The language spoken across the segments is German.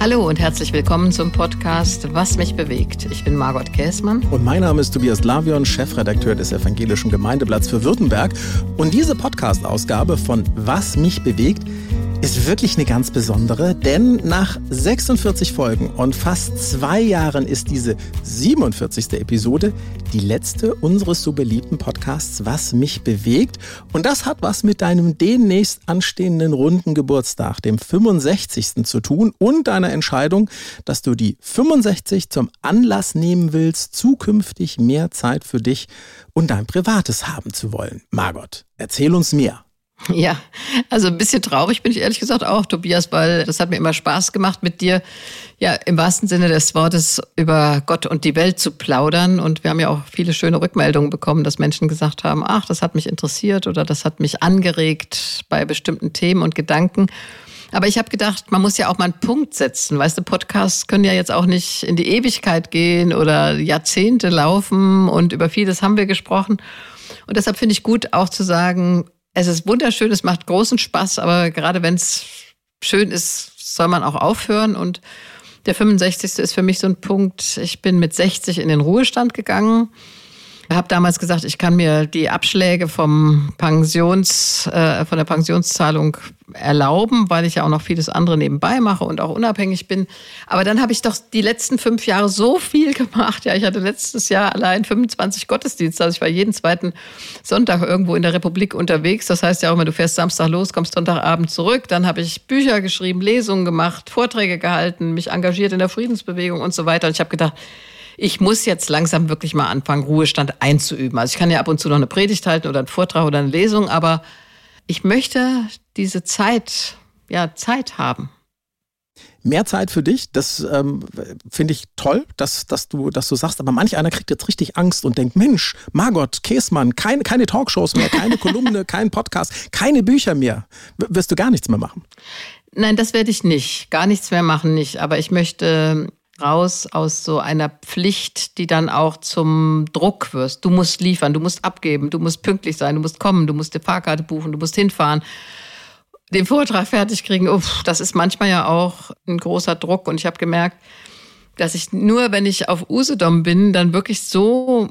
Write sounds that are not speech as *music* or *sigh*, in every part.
Hallo und herzlich willkommen zum Podcast Was mich bewegt. Ich bin Margot Käßmann. Und mein Name ist Tobias Lavion, Chefredakteur des Evangelischen Gemeindeblatts für Württemberg. Und diese Podcast-Ausgabe von Was mich bewegt ist wirklich eine ganz besondere, denn nach 46 Folgen und fast zwei Jahren ist diese 47. Episode die letzte unseres so beliebten Podcasts Was mich bewegt. Und das hat was mit deinem demnächst anstehenden runden Geburtstag, dem 65. zu tun und deiner Entscheidung, dass du die 65 zum Anlass nehmen willst, zukünftig mehr Zeit für dich und dein Privates haben zu wollen. Margot, erzähl uns mehr. Ja, also ein bisschen traurig bin ich ehrlich gesagt auch, Tobias, weil das hat mir immer Spaß gemacht, mit dir ja im wahrsten Sinne des Wortes über Gott und die Welt zu plaudern. Und wir haben ja auch viele schöne Rückmeldungen bekommen, dass Menschen gesagt haben, ach, das hat mich interessiert oder das hat mich angeregt bei bestimmten Themen und Gedanken. Aber ich habe gedacht, man muss ja auch mal einen Punkt setzen. Weißt du, Podcasts können ja jetzt auch nicht in die Ewigkeit gehen oder Jahrzehnte laufen und über vieles haben wir gesprochen. Und deshalb finde ich gut auch zu sagen, es ist wunderschön, es macht großen Spaß, aber gerade wenn es schön ist, soll man auch aufhören. Und der 65. ist für mich so ein Punkt. Ich bin mit 60 in den Ruhestand gegangen. Ich habe damals gesagt, ich kann mir die Abschläge vom Pensions, äh, von der Pensionszahlung erlauben, weil ich ja auch noch vieles andere nebenbei mache und auch unabhängig bin. Aber dann habe ich doch die letzten fünf Jahre so viel gemacht. Ja, ich hatte letztes Jahr allein 25 Gottesdienste. Also ich war jeden zweiten Sonntag irgendwo in der Republik unterwegs. Das heißt ja auch immer, du fährst Samstag los, kommst Sonntagabend zurück. Dann habe ich Bücher geschrieben, Lesungen gemacht, Vorträge gehalten, mich engagiert in der Friedensbewegung und so weiter. Und ich habe gedacht, ich muss jetzt langsam wirklich mal anfangen, Ruhestand einzuüben. Also ich kann ja ab und zu noch eine Predigt halten oder einen Vortrag oder eine Lesung, aber ich möchte diese Zeit, ja, Zeit haben. Mehr Zeit für dich, das ähm, finde ich toll, dass, dass, du, dass du sagst, aber manch einer kriegt jetzt richtig Angst und denkt, Mensch, Margot, Käsmann, keine, keine Talkshows mehr, keine Kolumne, *laughs* kein Podcast, keine Bücher mehr. W wirst du gar nichts mehr machen? Nein, das werde ich nicht. Gar nichts mehr machen nicht. Aber ich möchte raus aus so einer Pflicht, die dann auch zum Druck wirst. Du musst liefern, du musst abgeben, du musst pünktlich sein, du musst kommen, du musst die Fahrkarte buchen, du musst hinfahren, den Vortrag fertig kriegen. Uff, das ist manchmal ja auch ein großer Druck. Und ich habe gemerkt, dass ich nur, wenn ich auf Usedom bin, dann wirklich so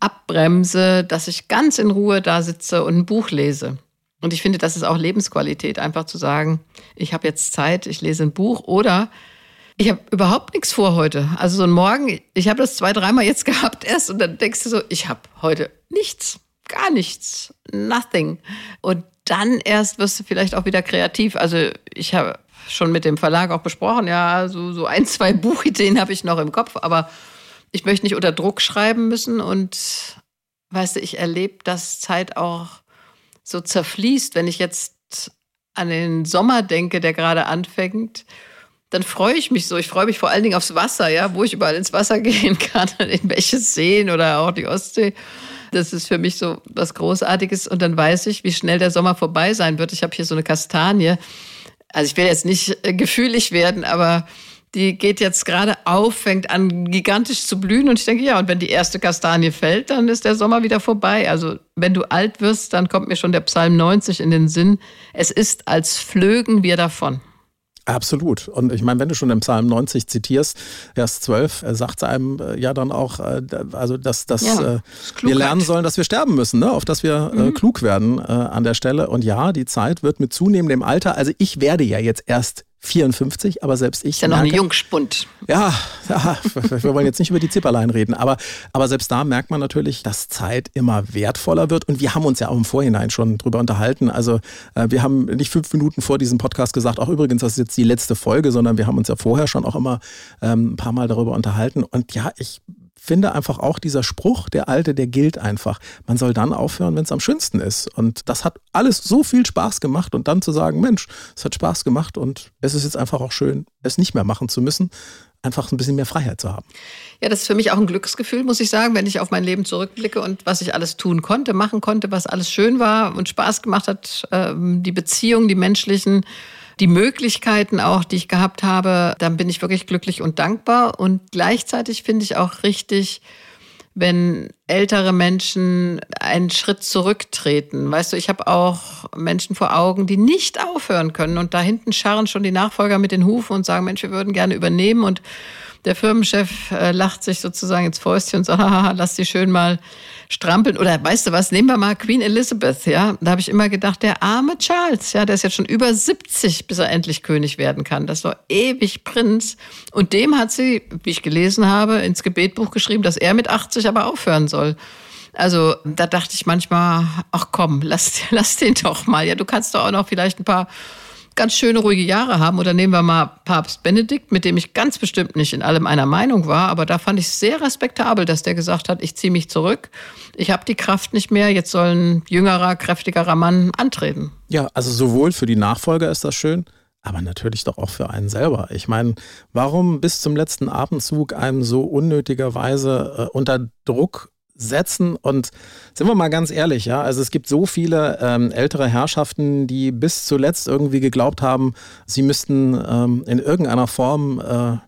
abbremse, dass ich ganz in Ruhe da sitze und ein Buch lese. Und ich finde, das ist auch Lebensqualität, einfach zu sagen, ich habe jetzt Zeit, ich lese ein Buch oder ich habe überhaupt nichts vor heute. Also so ein Morgen, ich habe das zwei, dreimal jetzt *laughs* gehabt erst und dann denkst du so, ich habe heute nichts, gar nichts, nothing. Und dann erst wirst du vielleicht auch wieder kreativ. Also ich habe schon mit dem Verlag auch besprochen, ja, so, so ein, zwei *laughs* Buchideen habe ich noch im Kopf, aber ich möchte nicht unter Druck schreiben müssen und weißt du, ich erlebe, dass Zeit auch so zerfließt, wenn ich jetzt an den Sommer denke, der gerade anfängt dann freue ich mich so. Ich freue mich vor allen Dingen aufs Wasser, ja, wo ich überall ins Wasser *laughs* gehen kann, *laughs* in welche Seen oder auch die Ostsee. Das ist für mich so was Großartiges. Und dann weiß ich, wie schnell der Sommer vorbei sein wird. Ich habe hier so eine Kastanie. Also ich will jetzt nicht äh, gefühlig werden, aber die geht jetzt gerade auf, fängt an gigantisch zu blühen. Und ich denke, ja, und wenn die erste Kastanie fällt, dann ist der Sommer wieder vorbei. Also wenn du alt wirst, dann kommt mir schon der Psalm 90 in den Sinn. Es ist, als flögen wir davon. Absolut. Und ich meine, wenn du schon im Psalm 90 zitierst, Vers 12, äh, sagt es einem äh, ja dann auch, äh, also dass, dass ja, wir lernen sollen, dass wir sterben müssen, ne? auf dass wir mhm. klug werden an der Stelle. Und ja, die Zeit wird mit zunehmendem Alter, also ich werde ja jetzt erst 54, aber selbst ich. Ist ja noch ein Jungspund. Ja, *laughs* ja, wir wollen jetzt nicht über die Zipperlein reden, aber, aber selbst da merkt man natürlich, dass Zeit immer wertvoller wird und wir haben uns ja auch im Vorhinein schon drüber unterhalten. Also äh, wir haben nicht fünf Minuten vor diesem Podcast gesagt, auch übrigens, das ist jetzt die letzte Folge, sondern wir haben uns ja vorher schon auch immer ähm, ein paar Mal darüber unterhalten und ja, ich finde einfach auch dieser Spruch, der alte, der gilt einfach. Man soll dann aufhören, wenn es am schönsten ist. Und das hat alles so viel Spaß gemacht und dann zu sagen, Mensch, es hat Spaß gemacht und es ist jetzt einfach auch schön, es nicht mehr machen zu müssen, einfach ein bisschen mehr Freiheit zu haben. Ja, das ist für mich auch ein Glücksgefühl, muss ich sagen, wenn ich auf mein Leben zurückblicke und was ich alles tun konnte, machen konnte, was alles schön war und Spaß gemacht hat, ähm, die Beziehungen, die menschlichen die Möglichkeiten auch, die ich gehabt habe, dann bin ich wirklich glücklich und dankbar. Und gleichzeitig finde ich auch richtig wenn ältere Menschen einen Schritt zurücktreten. Weißt du, ich habe auch Menschen vor Augen, die nicht aufhören können und da hinten scharren schon die Nachfolger mit den Hufen und sagen, Mensch, wir würden gerne übernehmen und der Firmenchef äh, lacht sich sozusagen ins Fäustchen und sagt, haha, lass die schön mal strampeln. Oder weißt du was, nehmen wir mal Queen Elizabeth, ja. Da habe ich immer gedacht, der arme Charles, ja, der ist jetzt schon über 70, bis er endlich König werden kann. Das war ewig Prinz. Und dem hat sie, wie ich gelesen habe, ins Gebetbuch geschrieben, dass er mit 80 aber aufhören soll. Also da dachte ich manchmal, ach komm, lass, *laughs* lass den doch mal. Ja, du kannst doch auch noch vielleicht ein paar ganz schöne ruhige Jahre haben. Oder nehmen wir mal Papst Benedikt, mit dem ich ganz bestimmt nicht in allem einer Meinung war, aber da fand ich es sehr respektabel, dass der gesagt hat, ich ziehe mich zurück, ich habe die Kraft nicht mehr, jetzt soll ein jüngerer, kräftigerer Mann antreten. Ja, also sowohl für die Nachfolger ist das schön, aber natürlich doch auch für einen selber. Ich meine, warum bis zum letzten Abendzug einem so unnötigerweise äh, unter Druck setzen. Und sind wir mal ganz ehrlich, ja, also es gibt so viele ähm, ältere Herrschaften, die bis zuletzt irgendwie geglaubt haben, sie müssten ähm, in irgendeiner Form äh,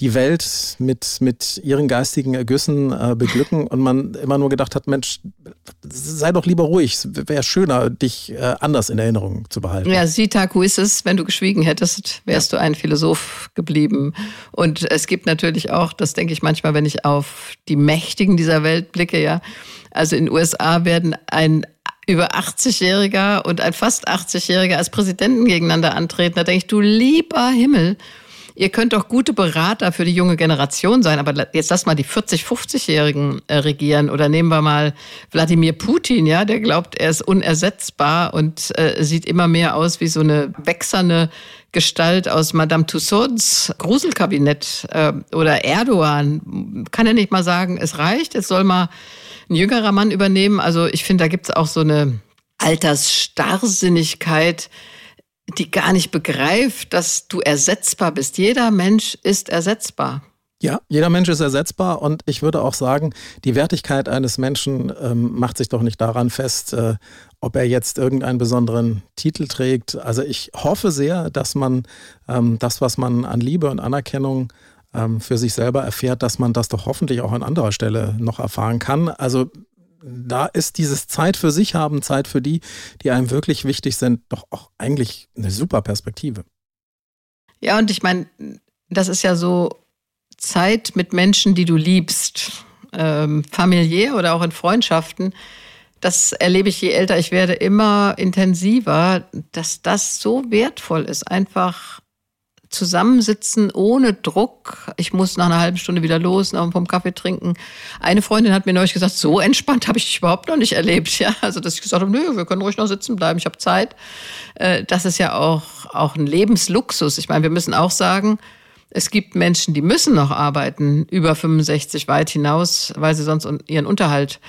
die Welt mit, mit ihren geistigen Ergüssen äh, beglücken und man immer nur gedacht hat, Mensch, sei doch lieber ruhig, es wäre schöner, dich äh, anders in Erinnerung zu behalten. Ja, Sitaku ist es, wenn du geschwiegen hättest, wärst ja. du ein Philosoph geblieben. Und es gibt natürlich auch, das denke ich manchmal, wenn ich auf die Mächtigen dieser Welt blicke, ja, also in den USA werden ein über 80-Jähriger und ein fast 80-Jähriger als Präsidenten gegeneinander antreten. Da denke ich, du lieber Himmel ihr könnt doch gute Berater für die junge Generation sein, aber jetzt lass mal die 40-, 50-Jährigen äh, regieren oder nehmen wir mal Wladimir Putin, ja, der glaubt, er ist unersetzbar und äh, sieht immer mehr aus wie so eine wechselnde Gestalt aus Madame Tussauds Gruselkabinett äh, oder Erdogan. Kann er nicht mal sagen, es reicht, es soll mal ein jüngerer Mann übernehmen. Also ich finde, da gibt es auch so eine Altersstarrsinnigkeit, die gar nicht begreift, dass du ersetzbar bist. Jeder Mensch ist ersetzbar. Ja, jeder Mensch ist ersetzbar und ich würde auch sagen, die Wertigkeit eines Menschen ähm, macht sich doch nicht daran fest, äh, ob er jetzt irgendeinen besonderen Titel trägt. Also ich hoffe sehr, dass man ähm, das, was man an Liebe und Anerkennung ähm, für sich selber erfährt, dass man das doch hoffentlich auch an anderer Stelle noch erfahren kann. Also da ist dieses Zeit für sich haben, Zeit für die, die einem wirklich wichtig sind, doch auch eigentlich eine super Perspektive. Ja, und ich meine, das ist ja so Zeit mit Menschen, die du liebst, ähm, familiär oder auch in Freundschaften. Das erlebe ich, je älter ich werde, immer intensiver, dass das so wertvoll ist, einfach zusammensitzen ohne Druck. Ich muss nach einer halben Stunde wieder los, nach vom Kaffee trinken. Eine Freundin hat mir neulich gesagt, so entspannt habe ich dich überhaupt noch nicht erlebt. *laughs* Ja, also dass ich gesagt habe, nö, wir können ruhig noch sitzen bleiben, ich habe Zeit. Äh, das ist ja auch, auch ein Lebensluxus. Ich meine, wir müssen auch sagen, es gibt Menschen, die müssen noch arbeiten, über 65 weit hinaus, weil sie sonst ihren Unterhalt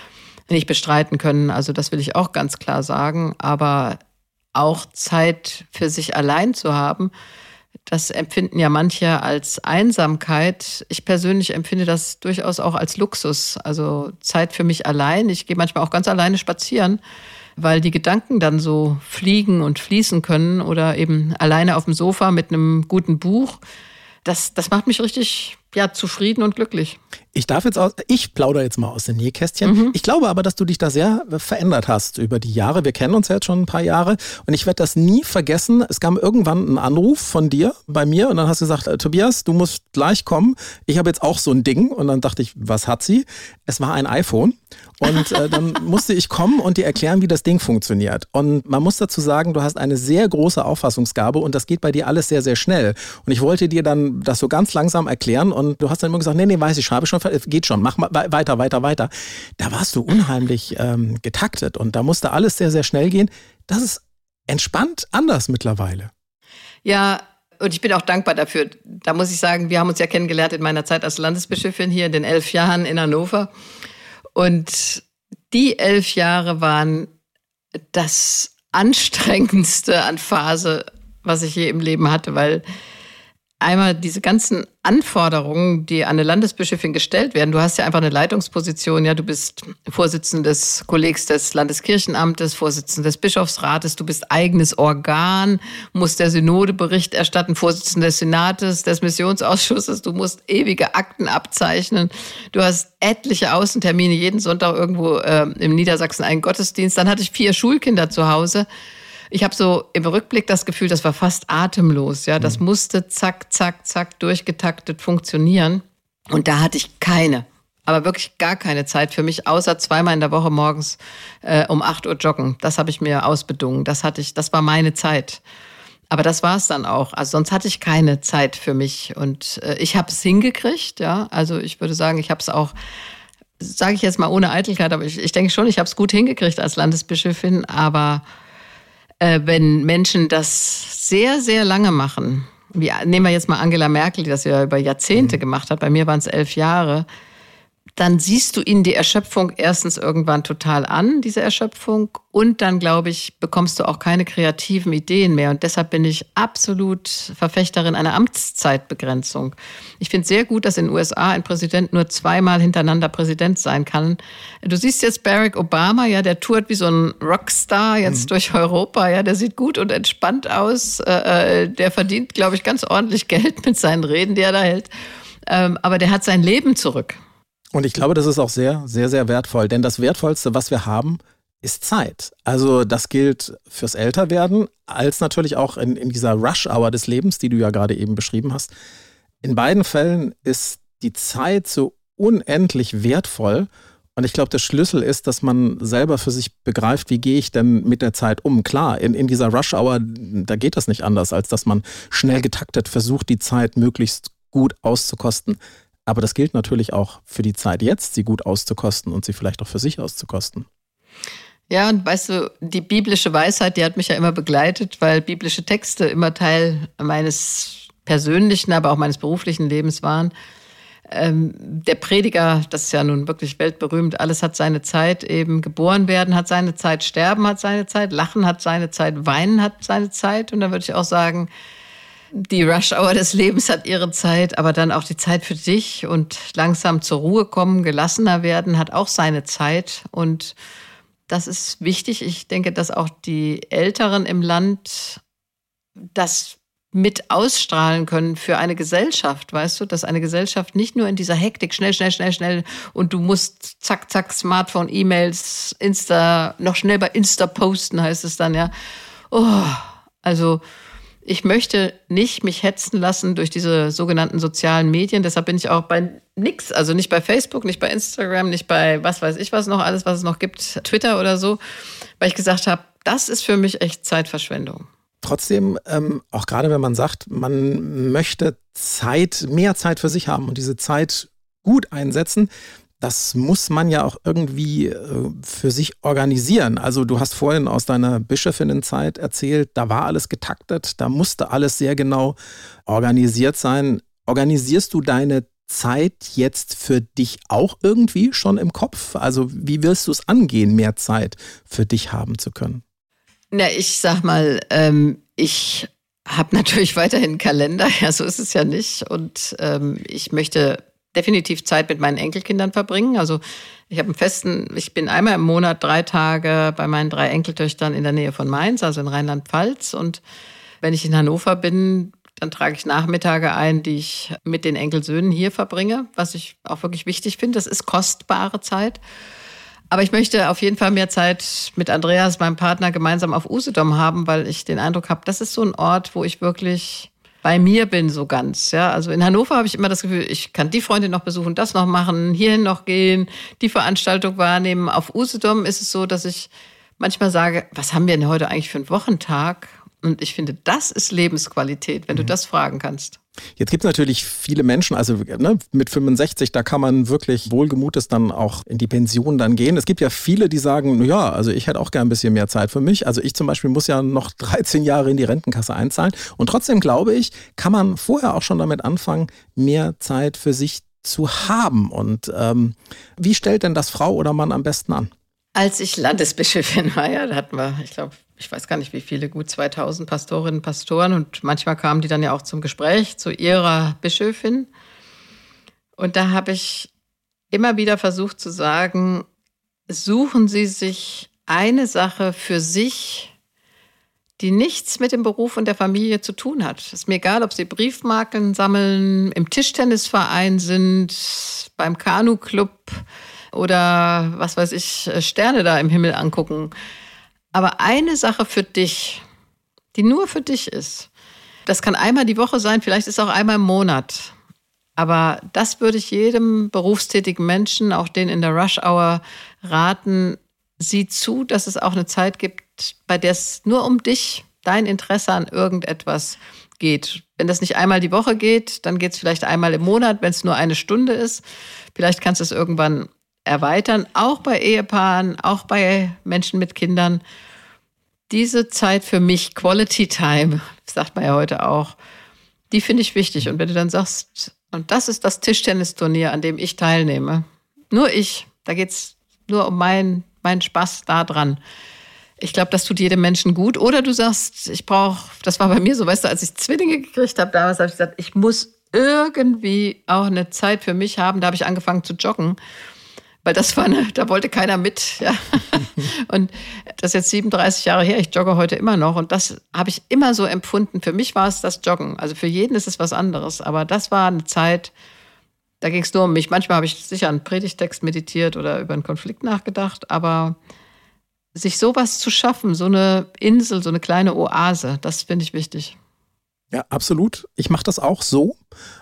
nicht bestreiten können. Also das will ich auch ganz klar sagen. Aber auch Zeit für sich allein zu haben, das empfinden ja manche als Einsamkeit. Ich persönlich empfinde das durchaus auch als Luxus. Also Zeit für mich allein. Ich gehe manchmal auch ganz alleine spazieren, weil die Gedanken dann so fliegen und fließen können oder eben alleine auf dem Sofa mit einem guten Buch. Das, das macht mich richtig ja, zufrieden und glücklich. Ich darf jetzt aus, ich plaudere jetzt mal aus dem Nähkästchen. Mhm. Ich glaube aber, dass du dich da sehr verändert hast über die Jahre. Wir kennen uns ja jetzt schon ein paar Jahre und ich werde das nie vergessen. Es kam irgendwann ein Anruf von dir bei mir und dann hast du gesagt, äh, Tobias, du musst gleich kommen. Ich habe jetzt auch so ein Ding und dann dachte ich, was hat sie? Es war ein iPhone und äh, dann *laughs* musste ich kommen und dir erklären, wie das Ding funktioniert. Und man muss dazu sagen, du hast eine sehr große Auffassungsgabe und das geht bei dir alles sehr, sehr schnell. Und ich wollte dir dann das so ganz langsam erklären und du hast dann immer gesagt, nee, nee, weiß ich, schreibe schon, geht schon, mach mal weiter, weiter, weiter. Da warst du unheimlich ähm, getaktet und da musste alles sehr, sehr schnell gehen. Das ist entspannt anders mittlerweile. Ja, und ich bin auch dankbar dafür. Da muss ich sagen, wir haben uns ja kennengelernt in meiner Zeit als Landesbischöfin hier in den elf Jahren in Hannover. Und die elf Jahre waren das anstrengendste an Phase, was ich je im Leben hatte, weil einmal diese ganzen Anforderungen, die an eine Landesbischöfin gestellt werden. Du hast ja einfach eine Leitungsposition, ja, du bist Vorsitzender des Kollegs des Landeskirchenamtes, Vorsitzender des Bischofsrates, du bist eigenes Organ, musst der Synode Bericht erstatten, Vorsitzender des Senates, des Missionsausschusses, du musst ewige Akten abzeichnen, du hast etliche Außentermine, jeden Sonntag irgendwo äh, im Niedersachsen einen Gottesdienst. Dann hatte ich vier Schulkinder zu Hause ich habe so im Rückblick das Gefühl, das war fast atemlos. Ja, das mhm. musste zack, zack, zack durchgetaktet funktionieren. Und da hatte ich keine, aber wirklich gar keine Zeit für mich, außer zweimal in der Woche morgens äh, um 8 Uhr joggen. Das habe ich mir ausbedungen. Das hatte ich, das war meine Zeit. Aber das war es dann auch. Also sonst hatte ich keine Zeit für mich. Und äh, ich habe es hingekriegt, ja. Also ich würde sagen, ich habe es auch, sage ich jetzt mal ohne Eitelkeit, aber ich, ich denke schon, ich habe es gut hingekriegt als Landesbischöfin. Aber wenn Menschen das sehr, sehr lange machen, wie, nehmen wir jetzt mal Angela Merkel, die das ja über Jahrzehnte mhm. gemacht hat, bei mir waren es elf Jahre, dann siehst du ihnen die Erschöpfung erstens irgendwann total an, diese Erschöpfung. Und dann, glaube ich, bekommst du auch keine kreativen Ideen mehr. Und deshalb bin ich absolut Verfechterin einer Amtszeitbegrenzung. Ich finde sehr gut, dass in den USA ein Präsident nur zweimal hintereinander Präsident sein kann. Du siehst jetzt Barack Obama, ja, der tourt wie so ein Rockstar jetzt mhm. durch Europa. Ja, der sieht gut und entspannt aus. Äh, äh, der verdient, glaube ich, ganz ordentlich Geld mit seinen Reden, die er da hält. Ähm, aber der hat sein Leben zurück. Und ich glaube, das ist auch sehr, sehr, sehr wertvoll. Denn das Wertvollste, was wir haben, ist Zeit. Also das gilt fürs Älterwerden, als natürlich auch in, in dieser Rush-Hour des Lebens, die du ja gerade eben beschrieben hast. In beiden Fällen ist die Zeit so unendlich wertvoll. Und ich glaube, der Schlüssel ist, dass man selber für sich begreift, wie gehe ich denn mit der Zeit um. Klar, in, in dieser Rush-Hour, da geht das nicht anders, als dass man schnell getaktet versucht, die Zeit möglichst gut auszukosten. Aber das gilt natürlich auch für die Zeit jetzt, sie gut auszukosten und sie vielleicht auch für sich auszukosten. Ja, und weißt du, die biblische Weisheit, die hat mich ja immer begleitet, weil biblische Texte immer Teil meines persönlichen, aber auch meines beruflichen Lebens waren. Ähm, der Prediger, das ist ja nun wirklich weltberühmt, alles hat seine Zeit, eben geboren werden hat seine Zeit, sterben hat seine Zeit, lachen hat seine Zeit, weinen hat seine Zeit. Und da würde ich auch sagen, die Rush-Hour des Lebens hat ihre Zeit, aber dann auch die Zeit für dich und langsam zur Ruhe kommen, gelassener werden, hat auch seine Zeit. Und das ist wichtig. Ich denke, dass auch die Älteren im Land das mit ausstrahlen können für eine Gesellschaft, weißt du, dass eine Gesellschaft nicht nur in dieser Hektik schnell, schnell, schnell, schnell und du musst zack, zack, Smartphone, E-Mails, Insta, noch schnell bei Insta posten heißt es dann, ja. Oh, also ich möchte nicht mich hetzen lassen durch diese sogenannten sozialen Medien. Deshalb bin ich auch bei nix, also nicht bei Facebook, nicht bei Instagram, nicht bei was weiß ich was noch, alles, was es noch gibt, Twitter oder so, weil ich gesagt habe, das ist für mich echt Zeitverschwendung. Trotzdem, ähm, auch gerade wenn man sagt, man möchte Zeit, mehr Zeit für sich haben und diese Zeit gut einsetzen, das muss man ja auch irgendwie äh, für sich organisieren. Also du hast vorhin aus deiner Bischöfinnenzeit erzählt, da war alles getaktet, da musste alles sehr genau organisiert sein. Organisierst du deine Zeit jetzt für dich auch irgendwie schon im Kopf? Also wie wirst du es angehen, mehr Zeit für dich haben zu können? Na, ich sag mal, ähm, ich habe natürlich weiterhin einen Kalender, *laughs* ja, so ist es ja nicht. Und ähm, ich möchte definitiv Zeit mit meinen Enkelkindern verbringen. Also ich habe einen festen, ich bin einmal im Monat drei Tage bei meinen drei Enkeltöchtern in der Nähe von Mainz, also in Rheinland-Pfalz. Und wenn ich in Hannover bin, dann trage ich Nachmittage ein, die ich mit den Enkelsöhnen hier verbringe, was ich auch wirklich wichtig finde. Das ist kostbare Zeit. Aber ich möchte auf jeden Fall mehr Zeit mit Andreas, meinem Partner, gemeinsam auf Usedom haben, weil ich den Eindruck habe, das ist so ein Ort, wo ich wirklich bei mir bin so ganz. Ja, also in Hannover habe ich immer das Gefühl, ich kann die Freundin noch besuchen, das noch machen, hierhin noch gehen, die Veranstaltung wahrnehmen. Auf Usedom ist es so, dass ich manchmal sage, was haben wir denn heute eigentlich für einen Wochentag? Und ich finde, das ist Lebensqualität, wenn mhm. du das fragen kannst. Jetzt gibt es natürlich viele Menschen, also ne, mit 65, da kann man wirklich wohlgemutes dann auch in die Pension dann gehen. Es gibt ja viele, die sagen, ja, also ich hätte auch gern ein bisschen mehr Zeit für mich. Also ich zum Beispiel muss ja noch *laughs* 13 Jahre in die Rentenkasse einzahlen. Und trotzdem glaube ich, kann man vorher auch schon damit anfangen, mehr Zeit für sich zu haben. Und ähm, wie stellt denn das Frau oder Mann am besten an? Als ich Landesbischöfin war, ja, da hatten wir, ich glaube, ich weiß gar nicht wie viele, gut 2000 Pastorinnen und Pastoren und manchmal kamen die dann ja auch zum Gespräch zu ihrer Bischöfin. Und da habe ich immer wieder versucht zu sagen, suchen Sie sich eine Sache für sich, die nichts mit dem Beruf und der Familie zu tun hat. Es ist mir egal, ob Sie Briefmarken sammeln, im Tischtennisverein sind, beim Kanu-Club oder was weiß ich, Sterne da im Himmel angucken. Aber eine Sache für dich, die nur für dich ist, das kann einmal die Woche sein, vielleicht ist es auch einmal im Monat. Aber das würde ich jedem berufstätigen Menschen, auch den in der Rush Hour, raten. Sieh zu, dass es auch eine Zeit gibt, bei der es nur um dich, dein Interesse an irgendetwas geht. Wenn das nicht einmal die Woche geht, dann geht es vielleicht einmal im Monat, wenn es nur eine Stunde ist. Vielleicht kannst du es irgendwann erweitern, auch bei Ehepaaren, auch bei Menschen mit Kindern. Diese Zeit für mich, Quality Time, *laughs* sagt man ja heute auch, die finde ich wichtig. Und wenn du dann sagst, und das ist das Tischtennisturnier, an dem ich teilnehme, nur ich, da geht es nur um meinen mein Spaß da dran. Ich glaube, das tut jedem Menschen gut. Oder du sagst, ich brauche, das war bei mir so, weißt du, als ich Zwillinge gekriegt habe, damals habe ich gesagt, ich muss irgendwie auch eine Zeit für mich haben. Da habe ich angefangen zu joggen weil das war eine, da wollte keiner mit. Ja. *laughs* Und das ist jetzt 37 Jahre her, ich jogge heute immer noch und das habe ich immer so empfunden. Für mich war es das Joggen. Also für jeden ist es was anderes, aber das war eine Zeit, da ging es nur um mich. Manchmal habe ich sicher einen Predigtext meditiert oder über einen Konflikt nachgedacht, aber sich sowas zu schaffen, so eine Insel, so eine kleine Oase, das finde ich wichtig. Ja, absolut. Ich mache das auch so.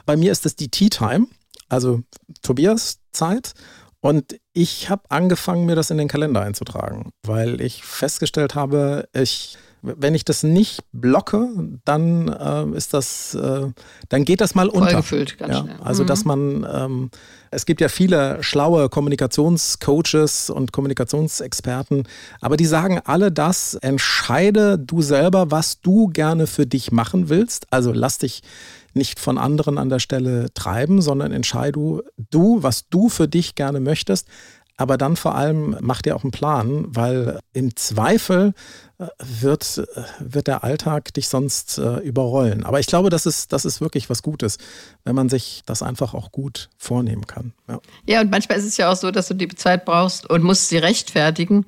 Bei mir ist es die Tea Time, also Tobias Zeit. Und ich habe angefangen, mir das in den Kalender einzutragen, weil ich festgestellt habe, ich, wenn ich das nicht blocke, dann äh, ist das, äh, dann geht das mal unter. Vollgefüllt, ganz ja, schnell. Also, dass Mhm. man, ähm, es gibt ja viele schlaue Kommunikationscoaches und Kommunikationsexperten, aber die sagen alle das, entscheide du selber, was du gerne für dich machen willst. Also lass dich nicht von anderen an der Stelle treiben, sondern entscheide du, du, was du für dich gerne möchtest. Aber dann vor allem mach dir auch einen Plan, weil im Zweifel äh, wird, äh, wird der Alltag dich sonst äh, überrollen. Aber ich glaube, das ist, das ist wirklich was Gutes, wenn man sich das einfach auch gut vornehmen kann. Ja. Ja, und manchmal ist es ja auch so, dass du die Zeit brauchst und musst sie rechtfertigen.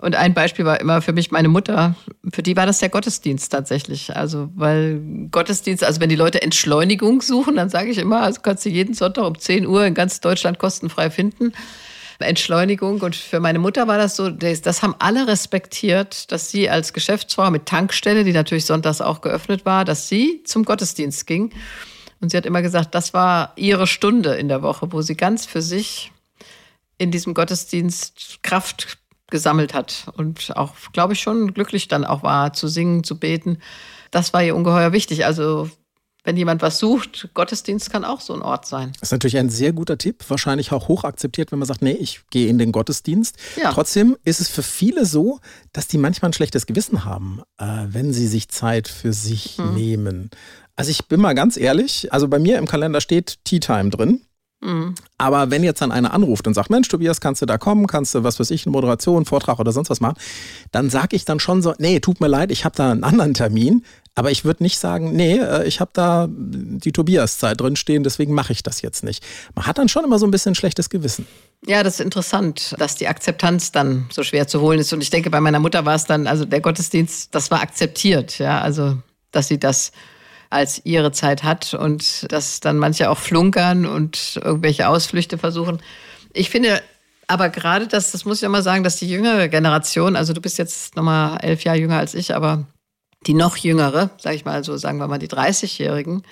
Und ein Beispiel war immer für mich meine Mutter. Für die war das der Gottesdienst tatsächlich. Also, weil Gottesdienst, also wenn die Leute Entschleunigung suchen, dann sage ich immer, also kannst du jeden Sonntag um 10 Uhr in ganz Deutschland kostenfrei finden. Entschleunigung. Und für meine Mutter war das so, das, haben alle respektiert, dass sie als Geschäftsfrau mit Tankstelle, die natürlich sonntags auch geöffnet war, dass sie zum Gottesdienst ging. Und sie hat immer gesagt, das war ihre Stunde in der Woche, wo sie ganz für sich in diesem Gottesdienst Kraft gesammelt hat und auch, glaube ich, schon glücklich dann auch war, zu singen, zu beten. Das war ihr ungeheuer wichtig. Also wenn jemand was sucht, Gottesdienst kann auch so ein Ort sein. Das ist natürlich ein sehr guter Tipp, wahrscheinlich auch hoch akzeptiert, wenn man sagt, nee, ich gehe in den Gottesdienst. Ja. Trotzdem ist es für viele so, dass die manchmal ein schlechtes Gewissen haben, äh, wenn sie sich Zeit für sich Mhm. nehmen. Also ich bin mal ganz ehrlich, also bei mir im Kalender steht Tea Time drin. Aber wenn jetzt dann einer anruft und sagt, Mensch, Tobias, kannst du da kommen, kannst du, was weiß ich, eine Moderation, Vortrag oder sonst was machen, dann sage ich dann schon so, nee, tut mir leid, ich habe da einen anderen Termin. Aber ich würde nicht sagen, nee, äh, ich habe da die Tobias-Zeit drin stehen, deswegen mache ich das jetzt nicht. Man hat dann schon immer so ein bisschen schlechtes Gewissen. Ja, das ist interessant, dass die Akzeptanz dann so schwer zu holen ist. Und ich denke, bei meiner Mutter war es dann, also der Gottesdienst, das war akzeptiert, ja, also dass sie das als ihre Zeit hat und dass dann manche auch flunkern und irgendwelche Ausflüchte versuchen. Ich finde aber gerade das, das muss ich mal sagen, dass die jüngere Generation, also du bist jetzt nochmal elf Jahre jünger als ich, aber die noch jüngere, sage ich mal so, sagen wir mal die 30-Jährigen,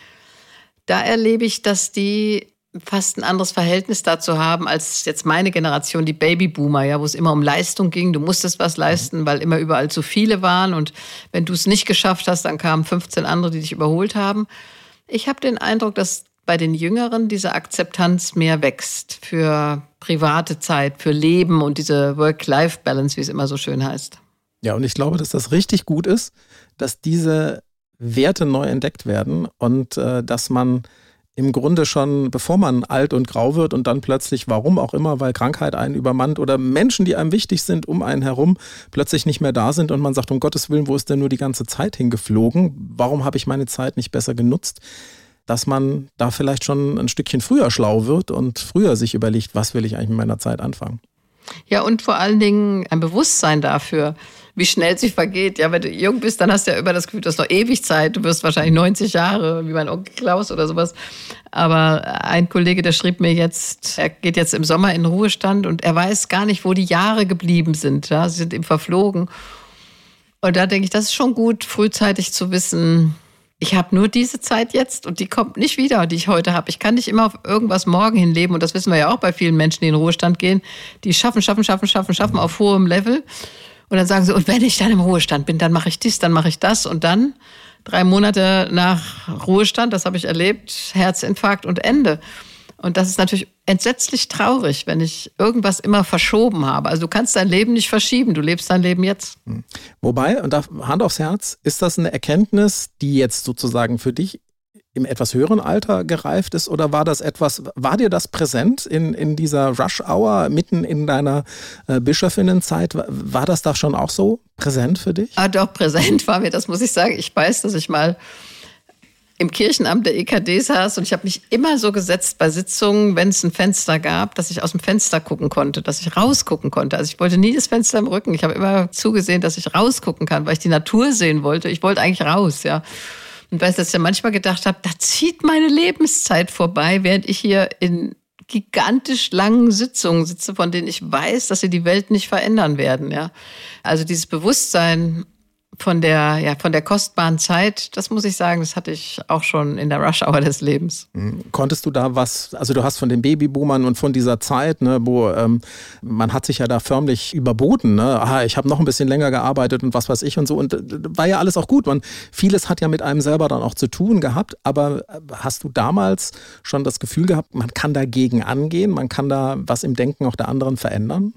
da erlebe ich, dass die fast ein anderes Verhältnis dazu haben als jetzt meine Generation, die Babyboomer, ja, wo es immer um Leistung ging. Du musstest was leisten, weil immer überall zu viele waren. Und wenn du es nicht geschafft hast, dann kamen 15 andere, die dich überholt haben. Ich habe den Eindruck, dass bei den Jüngeren diese Akzeptanz mehr wächst für private Zeit, für Leben und diese Work-Life-Balance, wie es immer so schön heißt. Ja, und ich glaube, dass das richtig gut ist, dass diese Werte neu entdeckt werden und äh, dass man im Grunde schon, bevor man alt und grau wird und dann plötzlich, warum auch immer, weil Krankheit einen übermannt oder Menschen, die einem wichtig sind, um einen herum, plötzlich nicht mehr da sind und man sagt, um Gottes Willen, wo ist denn nur die ganze Zeit hingeflogen? Warum habe ich meine Zeit nicht besser genutzt? Dass man da vielleicht schon ein Stückchen früher schlau wird und früher sich überlegt, was will ich eigentlich mit meiner Zeit anfangen? Ja, und vor allen Dingen ein Bewusstsein dafür, wie schnell sie vergeht. Ja, wenn du jung bist, dann hast du ja immer das Gefühl, du hast noch ewig Zeit. Du wirst wahrscheinlich 90 Jahre, wie mein Onkel Klaus oder sowas. Aber ein Kollege, der schrieb mir jetzt, er geht jetzt im Sommer in Ruhestand und er weiß gar nicht, wo die Jahre geblieben sind. Ja, sie sind ihm verflogen. Und da denke ich, das ist schon gut, frühzeitig zu wissen, ich habe nur diese Zeit jetzt und die kommt nicht wieder, die ich heute habe. Ich kann nicht immer auf irgendwas morgen hinleben und das wissen wir ja auch bei vielen Menschen, die in Ruhestand gehen. Die schaffen, schaffen, schaffen, schaffen, schaffen auf hohem Level. Und dann sagen sie, und wenn ich dann im Ruhestand bin, dann mache ich dies, dann mache ich das und dann drei Monate nach Ruhestand, das habe ich erlebt, Herzinfarkt und Ende. Und das ist natürlich entsetzlich traurig, wenn ich irgendwas immer verschoben habe. Also du kannst dein Leben nicht verschieben, du lebst dein Leben jetzt. Hm. Wobei, und da Hand aufs Herz, ist das eine Erkenntnis, die jetzt sozusagen für dich im etwas höheren Alter gereift ist oder war das etwas, war dir das präsent in, in dieser Rush-Hour mitten in deiner äh, Bischöfinnenzeit? War das da schon auch so präsent für dich? Ah, doch, präsent war mir, das muss ich sagen. Ich weiß, dass ich mal im Kirchenamt der EKD saß und ich habe mich immer so gesetzt bei Sitzungen, wenn es ein Fenster gab, dass ich aus dem Fenster gucken konnte, dass ich rausgucken konnte. Also ich wollte nie das Fenster im Rücken. Ich habe immer zugesehen, dass ich rausgucken kann, weil ich die Natur sehen wollte. Ich wollte eigentlich raus, ja. Und dass ich ja manchmal gedacht habe, da zieht meine Lebenszeit vorbei, während ich hier in gigantisch langen Sitzungen sitze, von denen ich weiß, dass sie die Welt nicht verändern werden, ja. Also dieses Bewusstsein von der, ja, von der kostbaren Zeit, das muss ich sagen, das hatte ich auch schon in der Rush-Hour des Lebens. Mhm. Konntest du da was, also du hast von den Babyboomern und von dieser Zeit, ne, wo ähm, man hat sich ja da förmlich überboten, ne? Aha, ich habe noch ein bisschen länger gearbeitet und was weiß ich und so und äh, war ja alles auch gut. Man, vieles hat ja mit einem selber dann auch zu tun gehabt, aber äh, hast du damals schon das Gefühl gehabt, man kann dagegen angehen, man kann da was im Denken auch der anderen verändern?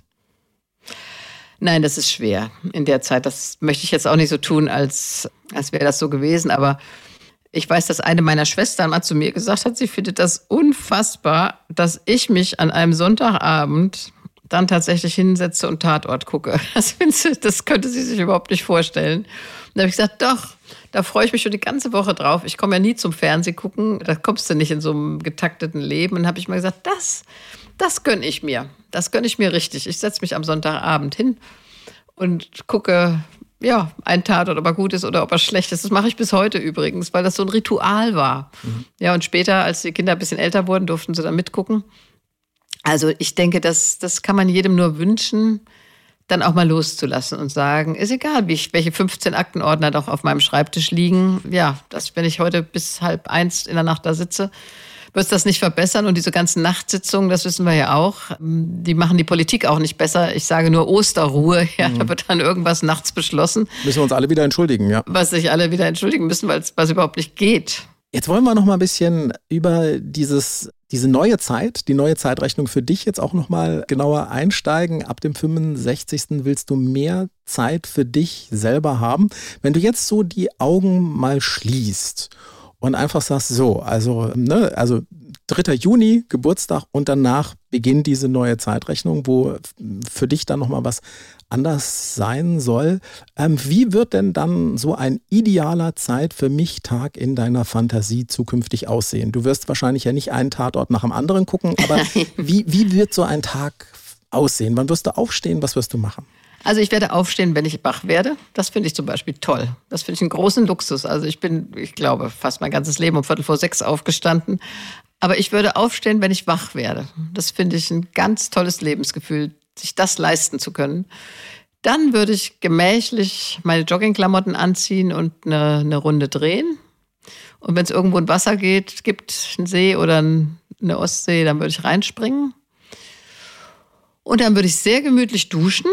Nein, das ist schwer in der Zeit. Das möchte ich jetzt auch nicht so tun, als, als wäre das so gewesen. Aber ich weiß, dass eine meiner Schwestern mal zu mir gesagt hat, sie findet das unfassbar, dass ich mich an einem Sonntagabend dann tatsächlich hinsetze und Tatort gucke. *laughs* Das, sie, das könnte sie sich überhaupt nicht vorstellen. Und da habe ich gesagt, doch, da freue ich mich schon die ganze Woche drauf. Ich komme ja nie zum Fernseh gucken, da kommst du nicht in so einem getakteten Leben. Und habe ich mal gesagt, das, das gönne ich mir. Das gönne ich mir richtig. Ich setze mich am Sonntagabend hin und gucke, ja, ein Tatort, ob er gut ist oder ob er schlecht ist. Das mache ich bis heute übrigens, weil das so ein Ritual war. Mhm. Ja, und später, als die Kinder ein bisschen älter wurden, durften sie dann mitgucken. Also ich denke, das, das kann man jedem nur wünschen, dann auch mal loszulassen und sagen, ist egal, wie ich, welche 15 Aktenordner doch auf meinem Schreibtisch liegen. Ja, dass wenn ich heute bis halb eins in der Nacht da sitze, wird es das nicht verbessern. Und diese ganzen Nachtsitzungen, das wissen wir ja auch, die machen die Politik auch nicht besser. Ich sage nur Osterruhe. *laughs* Ja, mhm. Da wird dann irgendwas nachts beschlossen. Müssen wir uns alle wieder entschuldigen, ja. Was sich alle wieder entschuldigen müssen, weil es überhaupt nicht geht. Jetzt wollen wir noch mal ein bisschen über dieses, diese neue Zeit, die neue Zeitrechnung für dich jetzt auch noch mal genauer einsteigen. Ab dem 65. willst du mehr Zeit für dich selber haben. Wenn du jetzt so die Augen mal schließt und einfach sagst, so, also, ne, also 3. Juni, Geburtstag und danach beginnt diese neue Zeitrechnung, wo für dich dann nochmal was anders sein soll. Ähm, wie wird denn dann so ein idealer Zeit für mich Tag in deiner Fantasie zukünftig aussehen? Du wirst wahrscheinlich ja nicht einen Tatort nach dem anderen gucken, aber *laughs* wie, wie wird so ein Tag aussehen? Wann wirst du aufstehen? Was wirst du machen? Also ich werde aufstehen, wenn ich wach werde. Das finde ich zum Beispiel toll. Das finde ich einen großen Luxus. Also ich bin, ich glaube, fast mein ganzes Leben um Viertel vor sechs aufgestanden. Aber ich würde aufstehen, wenn ich wach werde. Das finde ich ein ganz tolles Lebensgefühl, sich das leisten zu können. Dann würde ich gemächlich meine Joggingklamotten anziehen und eine, eine Runde drehen. Und wenn es irgendwo ein Wasser geht, gibt, einen See oder eine Ostsee, dann würde ich reinspringen. Und dann würde ich sehr gemütlich duschen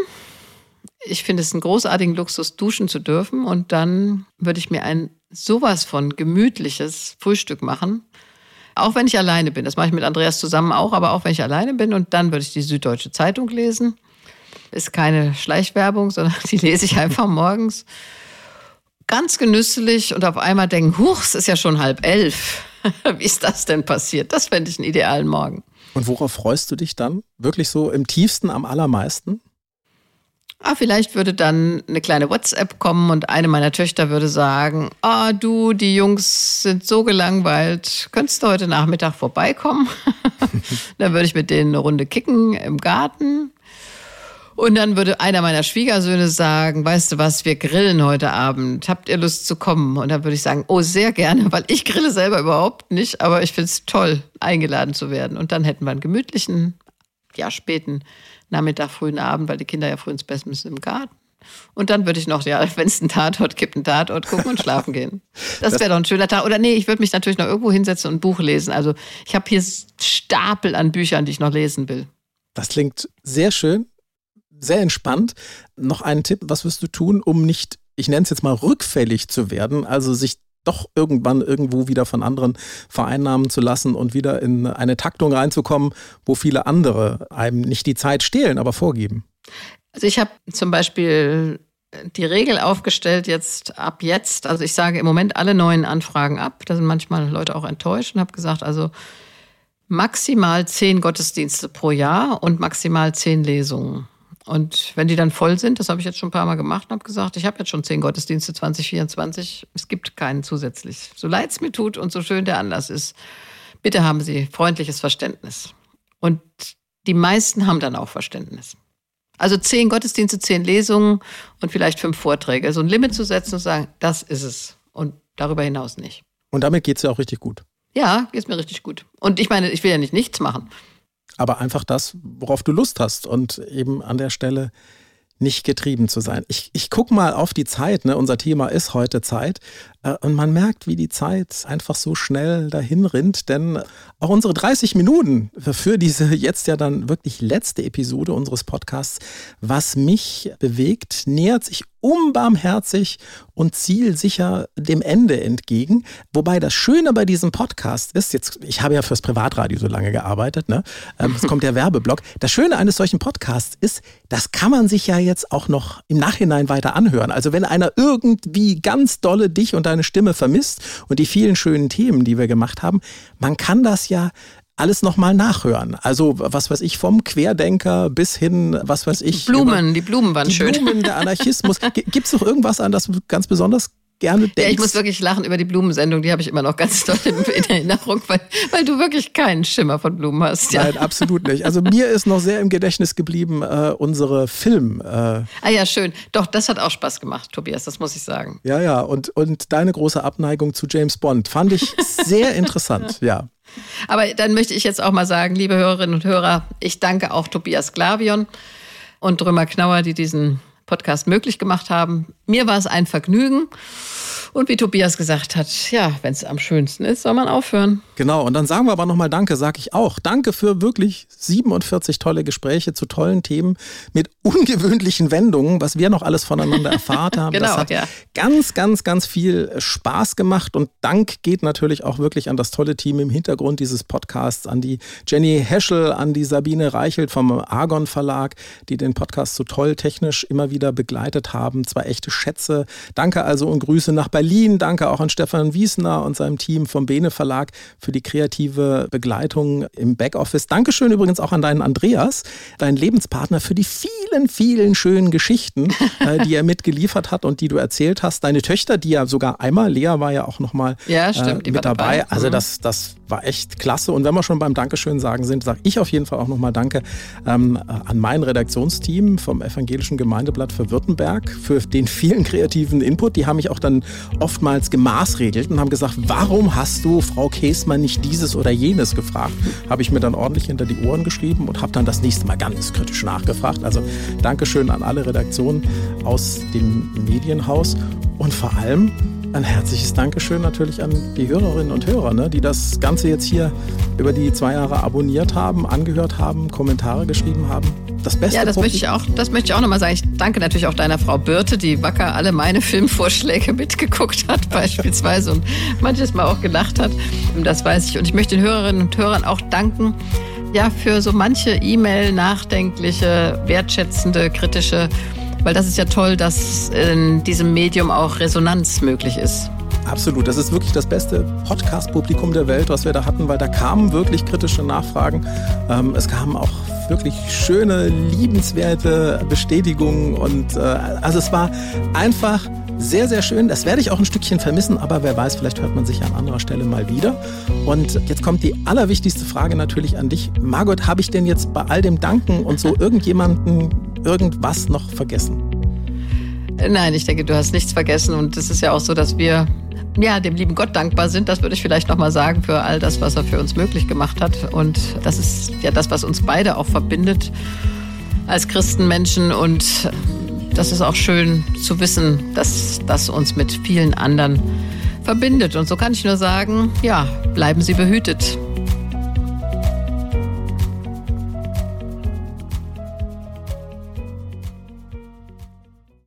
ich finde es einen großartigen Luxus, duschen zu dürfen. Und dann würde ich mir ein sowas von gemütliches Frühstück machen. Auch wenn ich alleine bin. Das mache ich mit Andreas zusammen auch, aber auch wenn ich alleine bin. Und dann würde ich die Süddeutsche Zeitung lesen. Ist keine Schleichwerbung, *laughs* sondern die lese ich einfach morgens. Ganz genüsslich und auf einmal denken, huch, es ist ja schon halb elf. *laughs* Wie ist das denn passiert? Das fände ich einen idealen Morgen. Und worauf freust du dich dann? Wirklich so im tiefsten, am allermeisten? Ah, vielleicht würde dann eine kleine WhatsApp kommen und eine meiner Töchter würde sagen, ah, du, die Jungs sind so gelangweilt, könntest du heute Nachmittag vorbeikommen? *laughs* dann würde ich mit denen eine Runde kicken im Garten. Und dann würde einer meiner Schwiegersöhne sagen, weißt du was, wir grillen heute Abend. Habt ihr Lust zu kommen? Und dann würde ich sagen, oh, sehr gerne, weil ich grille selber überhaupt nicht, aber ich finde es toll, eingeladen zu werden. Und dann hätten wir einen gemütlichen, ja, späten Nachmittag, frühen Abend, weil die Kinder ja früh ins Bett müssen im Garten. Und dann würde ich noch, ja, *laughs* wenn es einen Tatort gibt, einen Tatort gucken und schlafen gehen. *laughs* Das wäre doch ein schöner Tag. Oder nee, ich würde mich natürlich noch irgendwo hinsetzen und ein Buch lesen. Also ich habe hier Stapel an Büchern, die ich noch lesen will. Das klingt sehr schön sehr entspannt. Noch einen Tipp, was wirst du tun, um nicht, ich nenne es jetzt mal, rückfällig zu werden, also sich doch irgendwann irgendwo wieder von anderen vereinnahmen zu lassen und wieder in eine Taktung reinzukommen, wo viele andere einem nicht die Zeit stehlen, aber vorgeben? Also ich habe zum Beispiel die Regel aufgestellt jetzt ab jetzt. Also ich sage im Moment alle neuen Anfragen ab. Da sind manchmal Leute auch enttäuscht und habe gesagt, also maximal zehn Gottesdienste pro Jahr und maximal zehn Lesungen. Und wenn die dann voll sind, das habe ich jetzt schon ein paar Mal gemacht und habe gesagt, ich habe jetzt schon zehn Gottesdienste 2024, es gibt keinen zusätzlich. So leid es mir tut und so schön der Anlass ist, bitte haben Sie freundliches Verständnis. Und die meisten haben dann auch Verständnis. Also zehn Gottesdienste, zehn Lesungen und vielleicht fünf Vorträge. So ein Limit zu setzen und sagen, das ist es. Und darüber hinaus nicht. Und damit geht es ja auch richtig gut. Ja, geht es mir richtig gut. Und ich meine, ich will ja nicht nichts machen aber einfach das, worauf du Lust hast und eben an der Stelle nicht getrieben zu sein. Ich, ich gucke mal auf die Zeit, ne? unser Thema ist heute Zeit und man merkt, wie die Zeit einfach so schnell dahin rinnt, denn auch unsere 30 Minuten für diese jetzt ja dann wirklich letzte Episode unseres Podcasts, was mich bewegt, nähert sich unbarmherzig und zielsicher dem Ende entgegen. Wobei das Schöne bei diesem Podcast ist, jetzt, ich habe ja fürs Privatradio so lange gearbeitet, ne? Ähm, es kommt der Werbeblock. Das Schöne eines solchen Podcasts ist, das kann man sich ja jetzt auch noch im Nachhinein weiter anhören. Also wenn einer irgendwie ganz dolle dich und deine Stimme vermisst und die vielen schönen Themen, die wir gemacht haben, man kann das ja alles nochmal nachhören. Also, was weiß ich, vom Querdenker bis hin, was weiß ich. Blumen, die Blumen waren die schön. Blumen, der *laughs* Anarchismus. Gibt es noch irgendwas an, das du ganz besonders gerne denkst? Ja, ich muss wirklich lachen über die Blumensendung, die habe ich immer noch ganz toll in, Erinnerung, weil, weil du wirklich keinen Schimmer von Blumen hast. Ja. Nein, absolut nicht. Also mir ist noch sehr im Gedächtnis geblieben äh, unsere Film. Äh, ah ja, schön. Doch, das hat auch Spaß gemacht, Tobias, das muss ich sagen. Ja, ja, und, und deine große Abneigung zu James Bond fand ich sehr interessant, ja. Aber dann möchte ich jetzt auch mal sagen, liebe Hörerinnen und Hörer, ich danke auch Tobias Glavion und Drömer Knauer, die diesen Podcast möglich gemacht haben. Mir war es ein Vergnügen. Und wie Tobias gesagt hat, ja, wenn es am schönsten ist, soll man aufhören. Genau, und dann sagen wir aber nochmal Danke, sage ich auch. Danke für wirklich 47 tolle Gespräche zu tollen Themen mit ungewöhnlichen Wendungen, was wir noch alles voneinander erfahren *laughs* haben. genau, das hat ja. ganz, ganz, ganz viel Spaß gemacht und Dank geht natürlich auch wirklich an das tolle Team im Hintergrund dieses Podcasts, an die Jenny Heschel, an die Sabine Reichelt vom Argon Verlag, die den Podcast so toll technisch immer wieder begleitet haben. Zwei echte Schätze. Danke also und Grüße nach Berlin. Danke auch an Stefan Wiesner und seinem Team vom Bene Verlag für die kreative Begleitung im Backoffice. Dankeschön übrigens auch an deinen Andreas, deinen Lebenspartner, für die vielen, vielen schönen Geschichten, *laughs* äh, die er mitgeliefert hat und die du erzählt hast. Deine Töchter, die ja sogar einmal, Lea war ja auch nochmal ja, äh, mit dabei. dabei. Also mhm. das, das war echt klasse. Und wenn wir schon beim Dankeschön sagen sind, sage ich auf jeden Fall auch nochmal Danke ähm, an mein Redaktionsteam vom Evangelischen Gemeindeblatt für Württemberg für den vielen kreativen Input. Die haben mich auch dann oftmals gemaßregelt und haben gesagt, warum hast du Frau Käsmann nicht dieses oder jenes gefragt? Habe ich mir dann ordentlich hinter die Ohren geschrieben und habe dann das nächste Mal ganz kritisch nachgefragt. Also Dankeschön an alle Redaktionen aus dem Medienhaus und vor allem ein herzliches Dankeschön natürlich an die Hörerinnen und Hörer, ne, die das Ganze jetzt hier über die zwei Jahre abonniert haben, angehört haben, Kommentare geschrieben haben. Das Beste. Ja, das möchte ich auch, das möchte ich auch nochmal sagen. Ich danke natürlich auch deiner Frau Birte, die wacker alle meine *laughs* Filmvorschläge mitgeguckt hat, *laughs* beispielsweise und manches Mal auch gelacht hat. Das weiß ich. Und ich möchte den Hörerinnen und Hörern auch danken, ja, für so manche E-Mail, nachdenkliche, wertschätzende, kritische weil das ist ja toll, dass in diesem Medium auch Resonanz möglich ist. Absolut. Das ist wirklich das beste Podcast-Publikum der Welt, was wir da hatten, weil da kamen wirklich kritische Nachfragen. Ähm, es kamen auch wirklich schöne, liebenswerte Bestätigungen und äh, also es war einfach sehr, sehr schön. Das werde ich auch ein Stückchen vermissen, aber wer weiß, vielleicht hört man sich an anderer Stelle mal wieder. Und jetzt kommt die allerwichtigste Frage natürlich an dich. Margot, habe ich denn jetzt bei all dem Danken und so irgendjemanden irgendwas noch vergessen? Nein, ich denke, du hast nichts vergessen. Und es ist ja auch so, dass wir ja, dem lieben Gott dankbar sind. Das würde ich vielleicht nochmal sagen für all das, was er für uns möglich gemacht hat. Und das ist ja das, was uns beide auch verbindet als Christenmenschen. Und das ist auch schön zu wissen, dass das uns mit vielen anderen verbindet. Und so kann ich nur sagen, ja, bleiben Sie behütet.